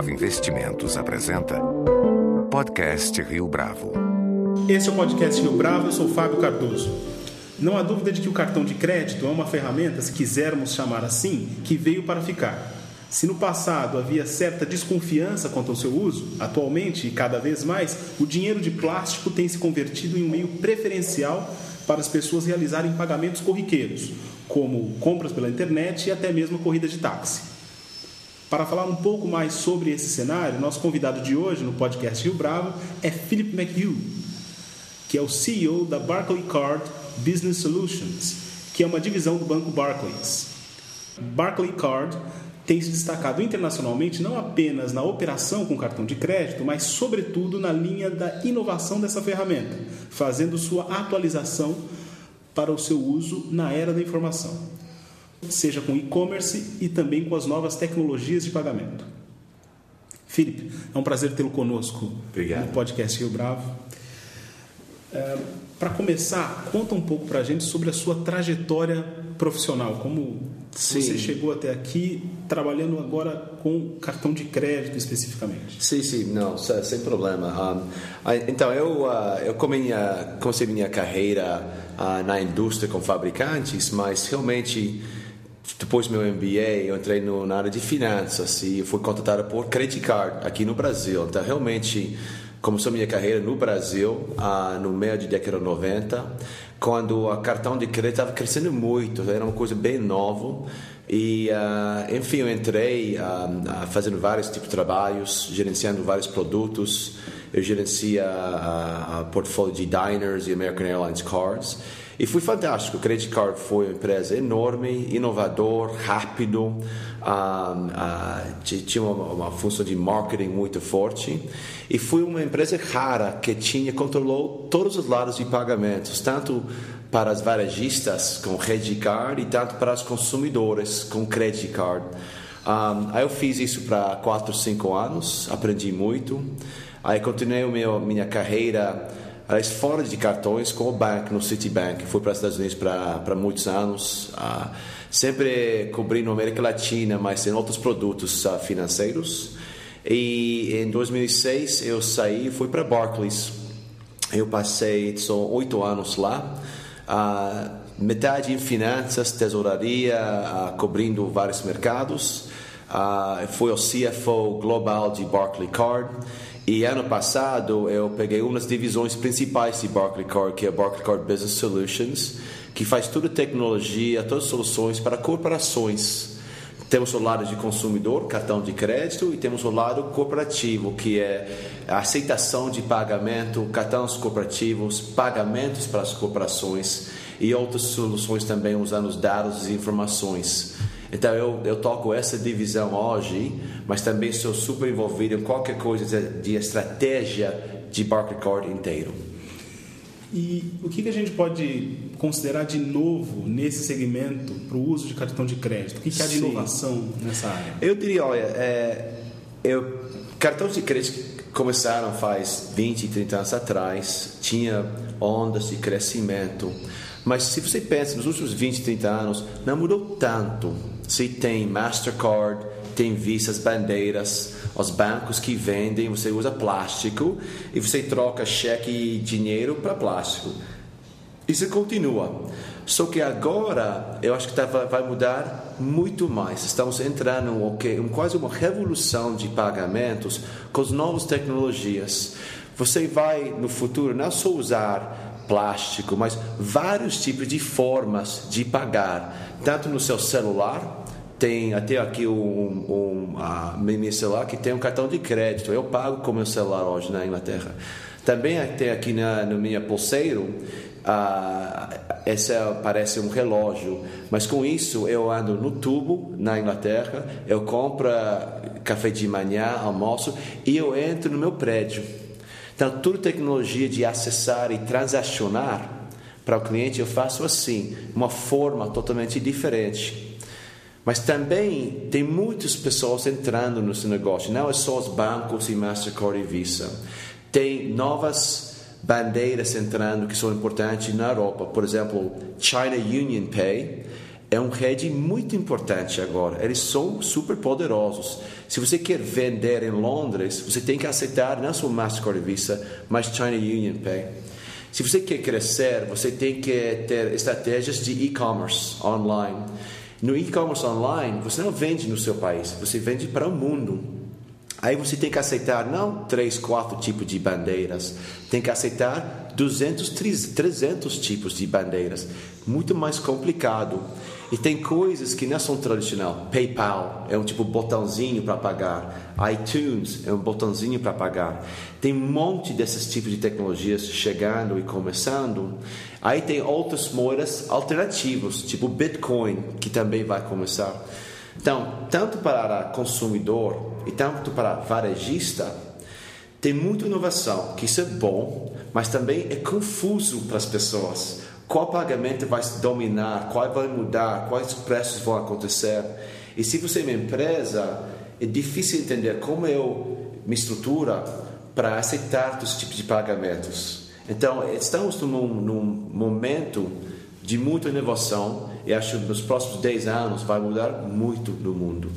Bravo Investimentos apresenta Podcast Rio Bravo. Esse é o Podcast Rio Bravo, eu sou Fábio Cardoso. Não há dúvida de que o cartão de crédito é uma ferramenta, se quisermos chamar assim, que veio para ficar. Se no passado havia certa desconfiança quanto ao seu uso, atualmente e cada vez mais, o dinheiro de plástico tem se convertido em um meio preferencial para as pessoas realizarem pagamentos corriqueiros, como compras pela internet e até mesmo corrida de táxi. Para falar um pouco mais sobre esse cenário, nosso convidado de hoje no podcast Rio Bravo é Philip McHugh, que é o CEO da Barclay Card Business Solutions, que é uma divisão do banco Barclays. Barclay Card tem se destacado internacionalmente não apenas na operação com cartão de crédito, mas sobretudo na linha da inovação dessa ferramenta, fazendo sua atualização para o seu uso na era da informação, seja com e-commerce e também com as novas tecnologias de pagamento. Felipe, é um prazer tê-lo conosco Obrigado. no podcast Rio Bravo. É, para começar, conta um pouco para a gente sobre a sua trajetória profissional, como Sim. você chegou até aqui trabalhando agora com cartão de crédito especificamente. Sim, sim, não, sem, problema. Um, então, eu, uh, eu comecei minha carreira uh, na indústria com fabricantes, mas realmente, depois do meu MBA, eu entrei no, na área de finanças e fui contratado por Credit Card aqui no Brasil. Então, realmente, começou minha carreira no Brasil, uh, no meio de década 90, quando o cartão de crédito estava crescendo muito, era uma coisa bem nova. E, uh, enfim, eu entrei uh, fazendo vários tipos de trabalhos, gerenciando vários produtos. Eu gerencia o portfólio de Diners e American Airlines Cards. E foi fantástico. O Credit Card foi uma empresa enorme, inovador, rápido, um, uh, tinha uma, uma, função de marketing muito forte. E foi uma empresa rara que tinha controlou todos os lados de pagamentos, tanto para as varejistas com Credit Card e tanto para os consumidores com Credit Card. Um, aí eu fiz isso para 4, 5 anos, aprendi muito. Aí continuei meu, minha carreira aliás, fora de cartões com o banco no Citibank. Fui para os Estados Unidos para muitos anos, uh, sempre cobrindo América Latina, mas em outros produtos uh, financeiros. E em 2006 eu saí e fui para Barclays. Eu passei só oito anos lá. Uh, metade em finanças, tesouraria, cobrindo vários mercados. fui o CFO global de Barclay Card. E ano passado eu peguei uma das divisões principais de Barclay Card, que é a Barclay Card Business Solutions, que faz toda tecnologia, todas as soluções para corporações. Temos o lado de consumidor, cartão de crédito, e temos o lado corporativo, que é a aceitação de pagamento, cartões corporativos, pagamentos para as corporações e outras soluções também usando os dados e informações. Então eu, eu toco essa divisão hoje, mas também sou super envolvido em qualquer coisa de, estratégia de Barclay Card inteiro. E o que, que a gente pode considerar de novo nesse segmento para o uso de cartão de crédito? O que, que há de Sim. inovação nessa área? Eu diria, olha, é, eu, cartões de crédito começaram faz 20, 30 anos atrás, tinha ondas de crescimento, mas se você pensa nos últimos 20, 30 anos, não mudou tanto. Se tem Mastercard, tem Visas, bandeiras, os bancos que vendem, você usa plástico e você troca cheque e dinheiro para plástico. Isso continua. Só que agora eu acho que tá, vai mudar muito mais. Estamos entrando em okay, quase uma revolução de pagamentos com as novas tecnologias. Você vai no futuro não só usar plástico, mas vários tipos de formas de pagar, tanto no seu celular, tem até aqui um, um a meu celular que tem um cartão de crédito. Eu pago com meu celular hoje na Inglaterra. Também tem aqui na, no minha pulseiro, uh, essa parece um relógio, mas com isso eu ando no tubo na Inglaterra, eu compro café de manhã, almoço e eu entro no meu prédio. Então, toda tecnologia de acessar e transacionar para o cliente eu faço assim, uma forma totalmente diferente. Mas também tem muitas pessoas entrando nesse negócio, não é só os bancos e Mastercard e Visa. Tem novas bandeiras entrando que são importantes na Europa. Por exemplo, China Union Pay é um rede muito importante agora. Eles são super poderosos. Se você quer vender em Londres, você tem que aceitar não só Mastercard e Visa, mas China Union Pay. Se você quer crescer, você tem que ter estratégias de e-commerce online. No e-commerce online, você não vende no seu país, você vende para o mundo. Aí você tem que aceitar não três, quatro tipos de bandeiras, tem que aceitar 200, 300 tipos de bandeiras. Muito mais complicado. E tem coisas que não são tradicional. PayPal é um tipo botãozinho para pagar. iTunes é um botãozinho para pagar. Tem um monte desses tipos de tecnologias chegando e começando. Aí tem outras moedas alternativas, tipo Bitcoin, que também vai começar. Então, tanto para consumidor e tanto para varejista, tem muita inovação, que isso é bom, mas também é confuso para as pessoas qual pagamento vai dominar, qual vai mudar, quais preços vão acontecer. E se você é uma empresa, é difícil entender como eu me estrutura para aceitar os tipos de pagamentos. Então, estamos num, num momento de muita inovação e acho que nos próximos 10 anos vai mudar muito no mundo.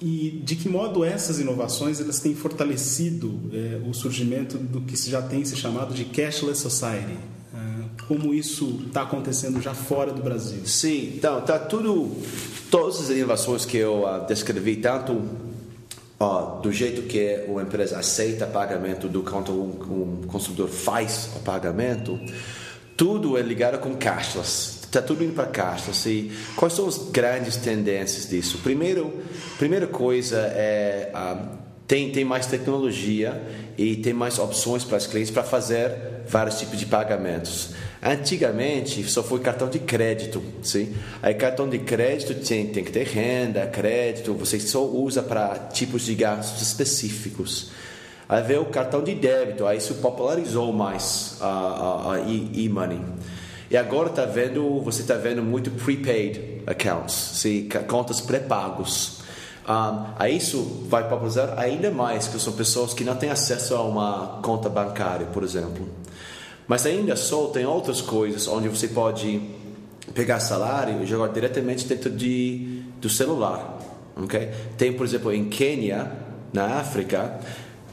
E de que modo essas inovações elas têm fortalecido é, o surgimento do que já tem se chamado de cashless society? É, como isso está acontecendo já fora do Brasil? Sim, então está tudo, todas as inovações que eu uh, descrevi, tanto do jeito que uma empresa aceita pagamento, do quanto um, um consumidor faz o pagamento, tudo é ligado com cashless Está tudo indo para caixa. Assim. Quais são as grandes tendências disso? Primeiro, primeira coisa é uh, tem, tem mais tecnologia e tem mais opções para os clientes para fazer vários tipos de pagamentos. Antigamente só foi cartão de crédito, sim. Aí cartão de crédito tem, tem que ter renda, crédito. Você só usa para tipos de gastos específicos. Aí veio o cartão de débito, aí isso popularizou mais a uh, uh, e-money. E agora tá vendo, você está vendo muito prepaid accounts, sim, contas pré-pagos. Um, aí isso vai popularizar ainda mais, que são pessoas que não têm acesso a uma conta bancária, por exemplo. Mas ainda só tem outras coisas onde você pode pegar salário e jogar diretamente dentro de, do celular. Okay? Tem, por exemplo, em Quênia, na África,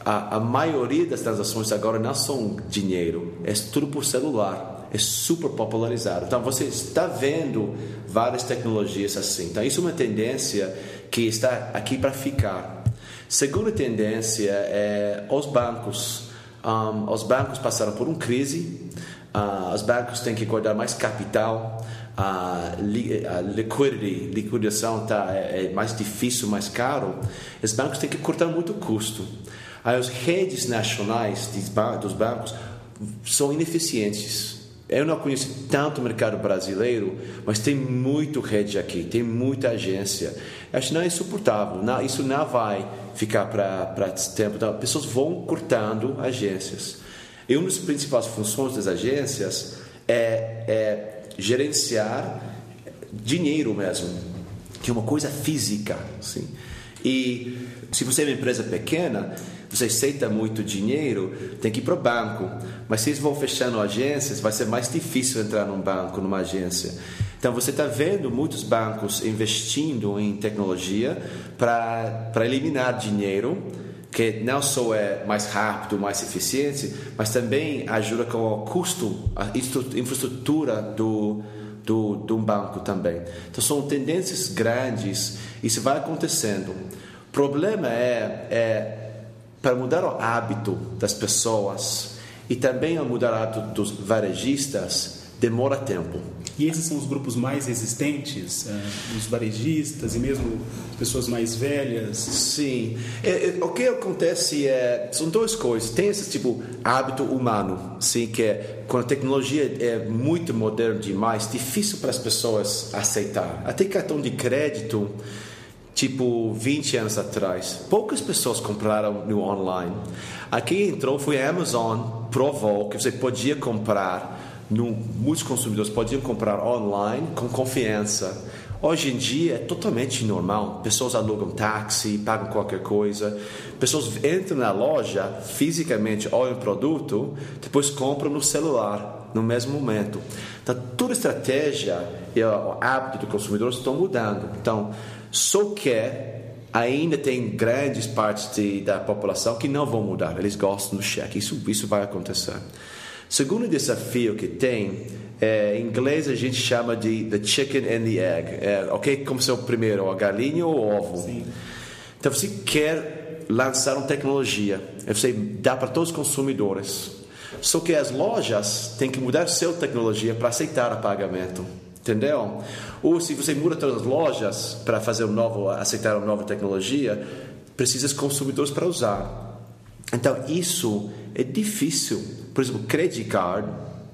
a, a maioria das transações agora não são dinheiro, é tudo por celular é super popularizado. Então você está vendo várias tecnologias assim. Então isso é uma tendência que está aqui para ficar. Segunda tendência é os bancos. Um, os bancos passaram por uma crise. Uh, os bancos têm que guardar mais capital. A, liquidity, liquidação tá, é, é mais difícil, mais caro. Os bancos têm que cortar muito custo. Aí as redes nacionais dos bancos são ineficientes eu não conheço tanto o mercado brasileiro, mas tem muito rede aqui, tem muita agência. Acho que não é insuportável, não, isso não vai ficar para tempo. Então, pessoas vão cortando agências. E uma das principais funções das agências é, é gerenciar dinheiro mesmo, que é uma coisa física. Assim. E se você é uma empresa pequena, você aceita muito dinheiro, tem que ir para o banco. Mas se eles vão fechando agências, vai ser mais difícil entrar num banco, numa agência. Então você está vendo muitos bancos investindo em tecnologia para eliminar dinheiro, que não só é mais rápido, mais eficiente, mas também ajuda com o custo, a infraestrutura do, do, de um banco também. Então são tendências grandes, isso vai acontecendo. O problema é, é para mudar o hábito das pessoas e também a mudar o hábito dos varejistas demora tempo. E esses são os grupos mais resistentes, uh, os varejistas e mesmo pessoas mais velhas? Sim. É, é, o que acontece é são duas coisas. Tem esse tipo hábito humano, sim, que é quando a tecnologia é muito moderna demais, difícil para as pessoas aceitar. Até cartão de crédito tipo 20 anos atrás. Poucas pessoas compraram no online. Aqui entrou foi a Amazon provou que você podia comprar no, muitos consumidores podiam comprar online com confiança. Hoje em dia é totalmente normal. Pessoas alugam táxi, pagam qualquer coisa. Pessoas entram na loja fisicamente, olham o produto, depois compram no celular no mesmo momento. Então, toda estratégia e o hábito do consumidor estão mudando. Então, só que ainda tem grandes partes de, da população que não vão mudar. Eles gostam do cheque. Isso, isso vai acontecer. Segundo desafio que tem, é, em inglês a gente chama de the chicken and the egg. É, ok? Como se é o primeiro, a galinha ou o ovo. Sim. Então você quer lançar uma tecnologia, você dá para todos os consumidores. Só que as lojas têm que mudar sua tecnologia para aceitar o pagamento. Entendeu? Ou se você muda todas as lojas para fazer um novo, aceitar uma nova tecnologia, precisa de consumidores para usar. Então isso é difícil. Por exemplo, credit card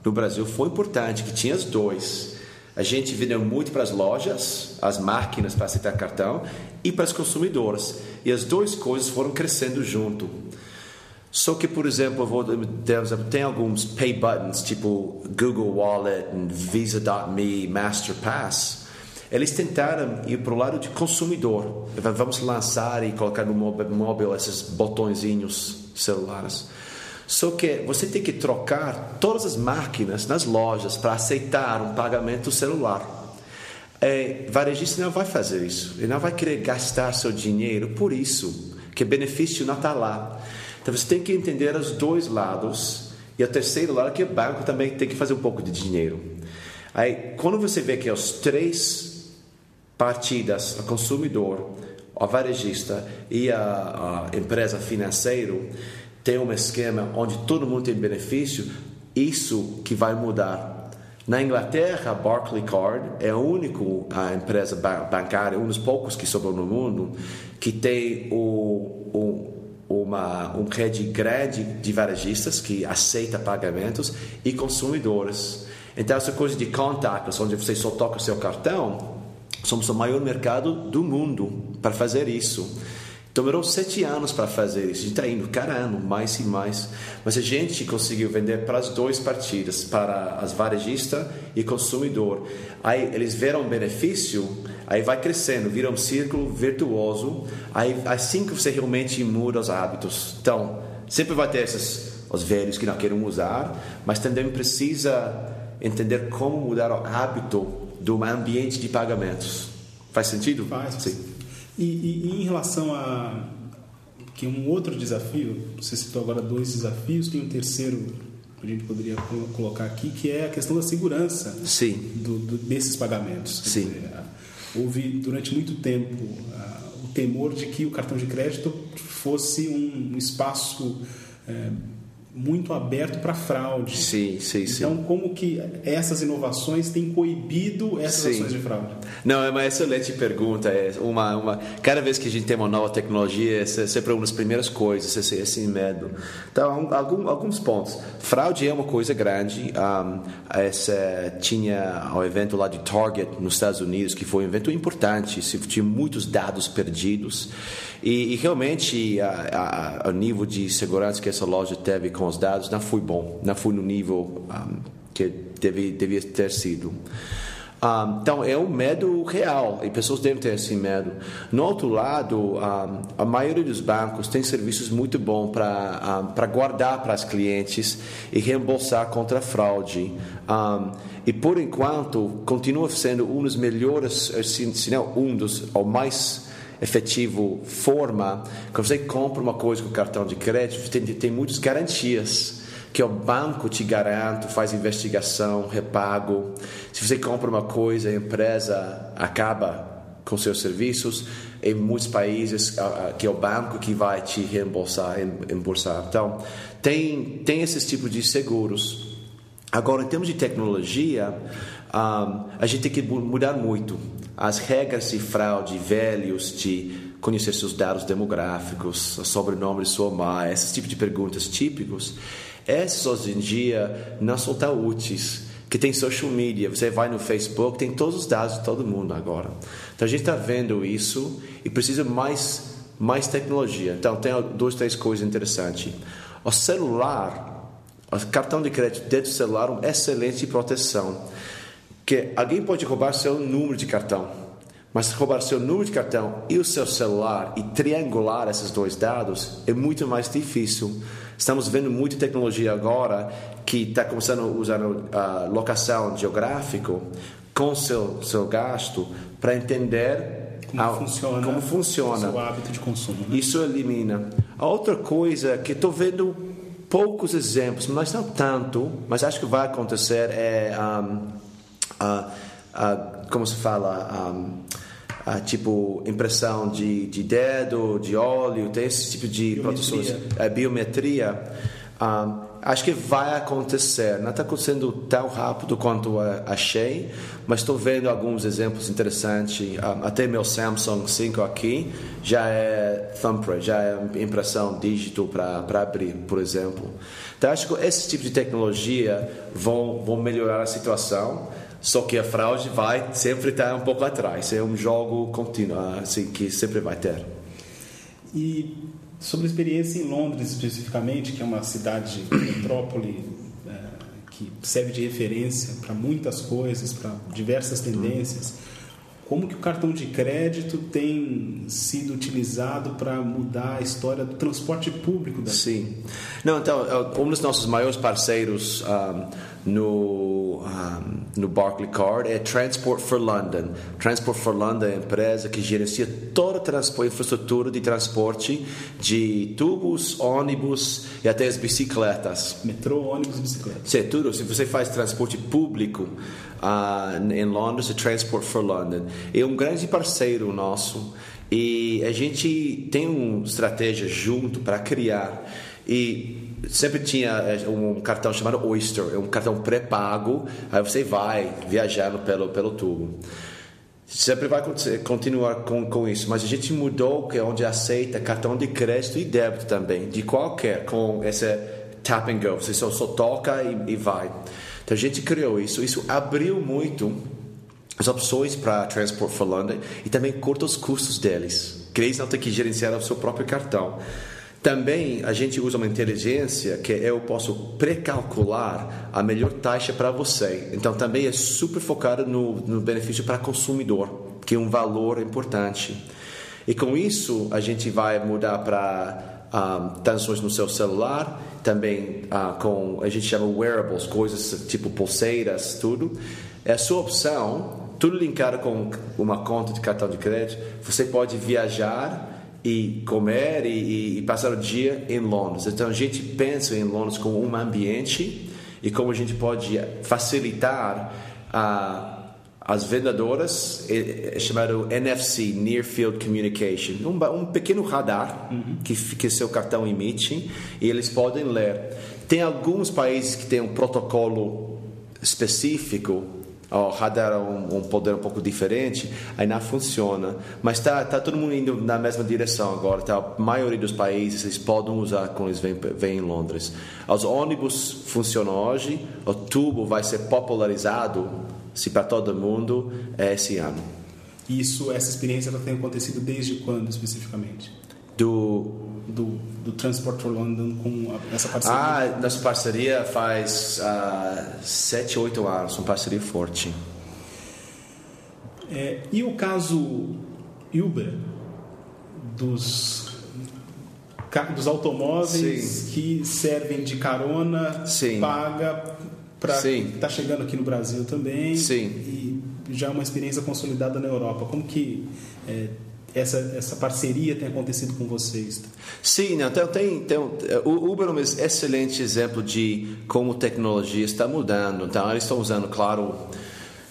no Brasil foi importante, que tinha os dois. A gente vendeu muito para as lojas, as máquinas para aceitar cartão e para os consumidores. E as duas coisas foram crescendo junto. Só que, por exemplo, vou, tem alguns pay buttons, tipo Google Wallet, Visa.me, Masterpass. Eles tentaram ir para o lado de consumidor. Vamos lançar e colocar no móvel esses botõezinhos celulares. Só que você tem que trocar todas as máquinas nas lojas para aceitar um pagamento celular. É, varejista não vai fazer isso. Ele não vai querer gastar seu dinheiro por isso, que benefício não está lá. Então você tem que entender os dois lados. E o terceiro lado é que o banco também tem que fazer um pouco de dinheiro. Aí, quando você vê que os três partidas, o consumidor, o varejista e a, a empresa financeira, tem um esquema onde todo mundo tem benefício, isso que vai mudar. Na Inglaterra, a Barclays Card é a única a empresa bancária, um dos poucos que sobrou no mundo, que tem o, o uma, um rede grande de varejistas que aceita pagamentos e consumidores. Então, essa coisa de contactless, onde você só toca o seu cartão, somos o maior mercado do mundo para fazer isso. Demorou sete anos para fazer isso. A gente está indo cada ano, mais e mais. Mas a gente conseguiu vender para as duas partidas, para as varejistas e consumidor. Aí eles viram benefício Aí vai crescendo, vira um círculo virtuoso. Aí assim que você realmente muda os hábitos. Então, sempre vai ter esses os velhos que não querem usar, mas também precisa entender como mudar o hábito do ambiente de pagamentos. Faz sentido? Faz. Sim. E, e, e em relação a que um outro desafio, você citou agora dois desafios, tem um terceiro que a gente poderia colocar aqui, que é a questão da segurança Sim. Do, do, desses pagamentos. Sim. Dizer, houve durante muito tempo uh, o temor de que o cartão de crédito fosse um, espaço uh, muito aberto para fraude. Sim, sim, então, sim. como que essas inovações têm coibido essas sim. ações de fraude? Não, é uma excelente pergunta. É uma, uma, cada vez que a gente tem uma nova tecnologia, é sempre uma das primeiras coisas, esse, esse medo. Então, algum, alguns pontos. Fraude é uma coisa grande. Um, essa, tinha o evento lá de Target, nos Estados Unidos, que foi um evento importante. Tinha muitos dados perdidos. E, e realmente, o nível de segurança que essa loja teve com os dados não foi bom, não foi no nível um, que deve, devia ter sido. Um, então, é um medo real e pessoas devem ter esse medo. No outro lado, um, a maioria dos bancos tem serviços muito bons para um, guardar para os clientes e reembolsar contra a fraude. e por enquanto, continua sendo um dos melhores, se não um dos, ou mais efetivo forma, quando você compra uma coisa com cartão de crédito, tem, tem muitas garantias que o banco te garante, faz investigação, repago. Se você compra uma coisa, a empresa acaba com seus serviços. Em muitos países, que é o banco que vai te reembolsar, embolsar. Então, tem, tem esses tipos de seguros. Agora, em termos de tecnologia, um, a gente tem que mudar muito. As regras de fraude velhos, de conhecer seus dados demográficos, sobrenome de sua mãe, esses tipos de perguntas típicos, esses hoje em dia não são tão úteis. Que tem social media, você vai no Facebook, tem todos os dados de todo mundo agora. Então a gente está vendo isso e precisa mais mais tecnologia. Então tem duas, três coisas interessantes. O celular, o cartão de crédito dentro do celular, uma excelente proteção que alguém pode roubar seu número de cartão. Mas roubar seu número de cartão e o seu celular e triangular esses dois dados é muito mais difícil. Estamos vendo muita tecnologia agora que está começando a usar a locação geográfica com seu seu gasto para entender como a, funciona, como funciona. o hábito de consumo. Né? Isso elimina. A outra coisa que estou vendo poucos exemplos, mas não tanto, mas acho que vai acontecer é um, uh, uh, como se fala um, uh, tipo impressão de, de dedo, de óleo, tem esse tipo de biometria. produções, é, biometria. Um, acho que vai acontecer. Não está acontecendo tão rápido quanto achei, mas estou vendo alguns exemplos interessantes. Até meu Samsung 5 aqui já é thumbprint, já é impressão dígito para abrir, por exemplo. Então acho que esse tipo de tecnologia vão, vão melhorar a situação. Só que a fraude vai sempre estar um pouco atrás. É um jogo contínuo, assim, que sempre vai ter. E sobre a experiência em Londres especificamente, que é uma cidade metrópole é, que serve de referência para muitas coisas, para diversas tendências como que o cartão de crédito tem sido utilizado para mudar a história do transporte público da Sim. Não, então, é um dos nossos maiores parceiros um, no, um, no Barclay Card é Transport for London. Transport for London é a empresa que gerencia toda a infraestrutura de transporte de tubos, ônibus e até as bicicletas. Metrô, ônibus e bicicleta. Sim, tudo. Se você faz transporte público, uh, em Londres, o Transport for London. É um grande parceiro nosso e a gente tem uma estratégia junto para criar. E sempre tinha eh, um cartão chamado Oyster, é um cartão pré-pago, aí você vai viajando pelo, pelo tubo. Sempre vai continuar com, com isso, mas a gente mudou que é onde aceita cartão de crédito e débito também, de qualquer, com esse tap and go, você só, só toca e, e vai. Então a gente criou isso, isso abriu muito as opções para Transport for London e também corta os custos deles, que eles não têm que gerenciar o seu próprio cartão. Também a gente usa uma inteligência que eu posso precalcular a melhor taxa para você. Então também é super focado no, no benefício para consumidor, que é um valor importante. E com isso a gente vai mudar para um, ah, tensões no seu celular, também uh, com a gente chama wearables, coisas tipo pulseiras, tudo. É a sua opção, tudo linkado com uma conta de cartão de crédito. Você pode viajar e comer e, e, passar o dia em Londres. Então a gente pensa em Londres como um ambiente e como a gente pode facilitar as vendedoras é, é chamado NFC Near Field Communication um, um pequeno radar uhum. que, que seu cartão emite e eles podem ler tem alguns países que têm um protocolo específico o radar é um, um, poder um pouco diferente aí não funciona mas tá tá todo mundo indo na mesma direção agora tá a maioria dos países eles podem usar quando eles vêm, vêm em Londres os ônibus funcionam hoje o tubo vai ser popularizado se para todo mundo é esse ano. Isso, essa experiência ela tem acontecido desde quando especificamente? Do do, do Transport for London com essa parceria? Ah, nossa parceria faz uh, sete, oito anos, uma parceria forte. É, e o caso Uber dos dos automóveis Sim. que servem de carona, Sim. paga para está chegando aqui no Brasil também. Sim. E já é uma experiência consolidada na Europa. Como que é, essa, essa parceria tem acontecido com vocês? Sim, então tem, tem o Uber é um excelente exemplo de como tecnologia está mudando. Então eles estão usando, claro,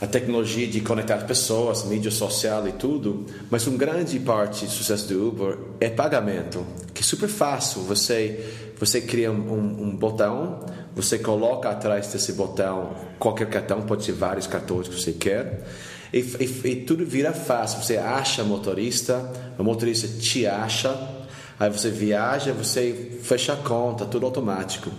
a tecnologia de conectar pessoas, mídia social e tudo, mas uma grande parte do sucesso do Uber é pagamento, que é super fácil. Você você cria um, um botão você coloca atrás desse botão qualquer cartão, pode ser vários cartões que você quer. E, e, e tudo vira fácil. Você acha motorista, o motorista te acha, aí você viaja, você fecha a conta, tudo automático.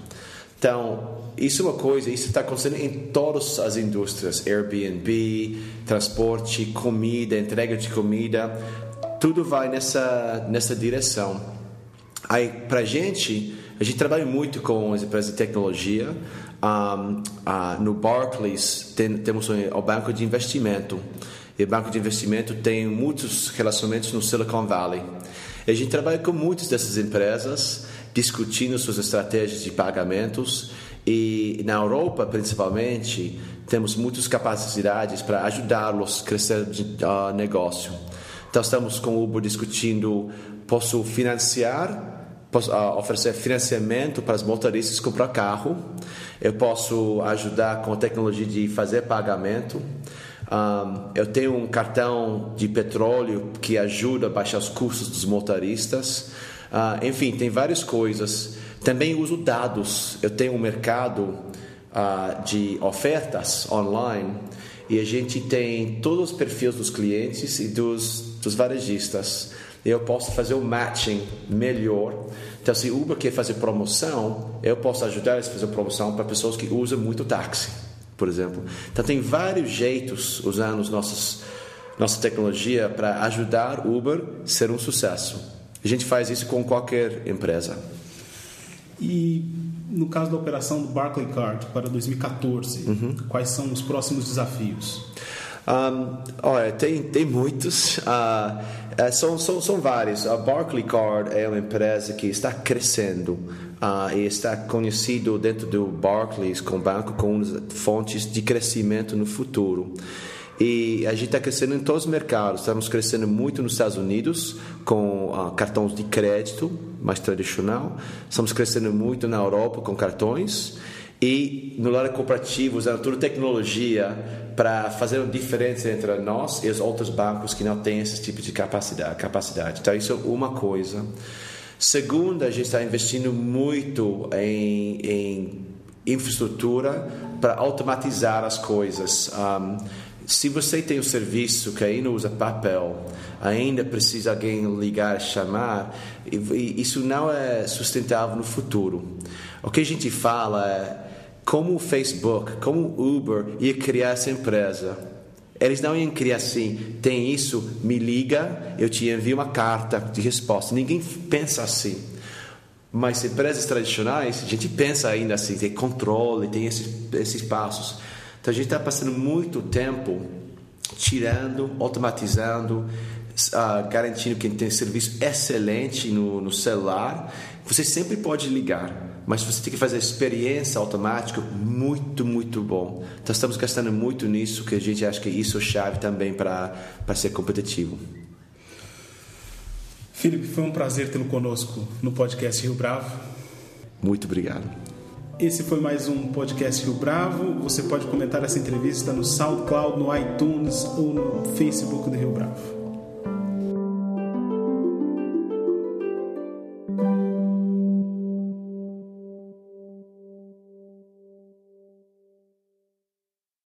Então, isso é uma coisa, isso está acontecendo em todas as indústrias: Airbnb, transporte, comida, entrega de comida, tudo vai nessa, nessa direção. Aí, para gente, a gente trabalha muito com as empresas de tecnologia. Um, uh, no Barclays tem, temos o banco de investimento. E o banco de investimento tem muitos relacionamentos no Silicon Valley. E a gente trabalha com muitas dessas empresas, discutindo suas estratégias de pagamentos. E na Europa, principalmente, temos muitas capacidades para ajudá-los a crescer o uh, negócio. Então, estamos com o Uber discutindo: posso financiar oferecer financiamento para os motoristas comprar carro, eu posso ajudar com a tecnologia de fazer pagamento. Um, eu tenho um cartão de petróleo que ajuda a baixar os custos dos motoristas. Uh, enfim, tem várias coisas. Também uso dados. Eu tenho um mercado uh, de ofertas online e a gente tem todos os perfis dos clientes e dos, dos varejistas eu posso fazer o matching melhor. Então, se Uber quer fazer promoção, eu posso ajudar eles a fazer promoção para pessoas que usam muito táxi, por exemplo. Então, tem vários jeitos usando os nossos, nossa tecnologia para ajudar Uber a ser um sucesso. A gente faz isso com qualquer empresa. E no caso da operação do Barclay Card para 2014, uhum. quais são os próximos desafios? Um, olha, tem, tem muitos. Uh, são, são, são vários. A Barclay Card é uma empresa que está crescendo uh, e está conhecido dentro do Barclays com banco com fontes de crescimento no futuro. E a gente está crescendo em todos os mercados. Estamos crescendo muito nos Estados Unidos com uh, cartões de crédito mais tradicional. Estamos crescendo muito na Europa com cartões e no lado cooperativo usando toda tecnologia para fazer uma diferença entre nós e os outros bancos que não têm esse tipo de capacidade. capacidade. Então, isso é uma coisa. Segunda, a gente está investindo muito em, em infraestrutura para automatizar as coisas. Um, se você tem um serviço que ainda usa papel, ainda precisa alguém ligar, chamar, isso não é sustentável no futuro. O que a gente fala é como o Facebook, como o Uber ia criar essa empresa. Eles não iam criar assim, tem isso, me liga, eu te envio uma carta de resposta. Ninguém pensa assim. Mas empresas tradicionais, a gente pensa ainda assim, tem controle, tem esses, esses passos. Então a gente está passando muito tempo tirando, automatizando, uh, garantindo que tem serviço excelente no, no celular. Você sempre pode ligar mas você tem que fazer experiência automática muito, muito bom. Então estamos gastando muito nisso, que a gente acha que isso é chave também para ser competitivo. Felipe, foi um prazer tê-lo conosco no podcast Rio Bravo. Muito obrigado. Esse foi mais um podcast Rio Bravo. Você pode comentar essa entrevista no SoundCloud, no iTunes ou no Facebook do Rio Bravo.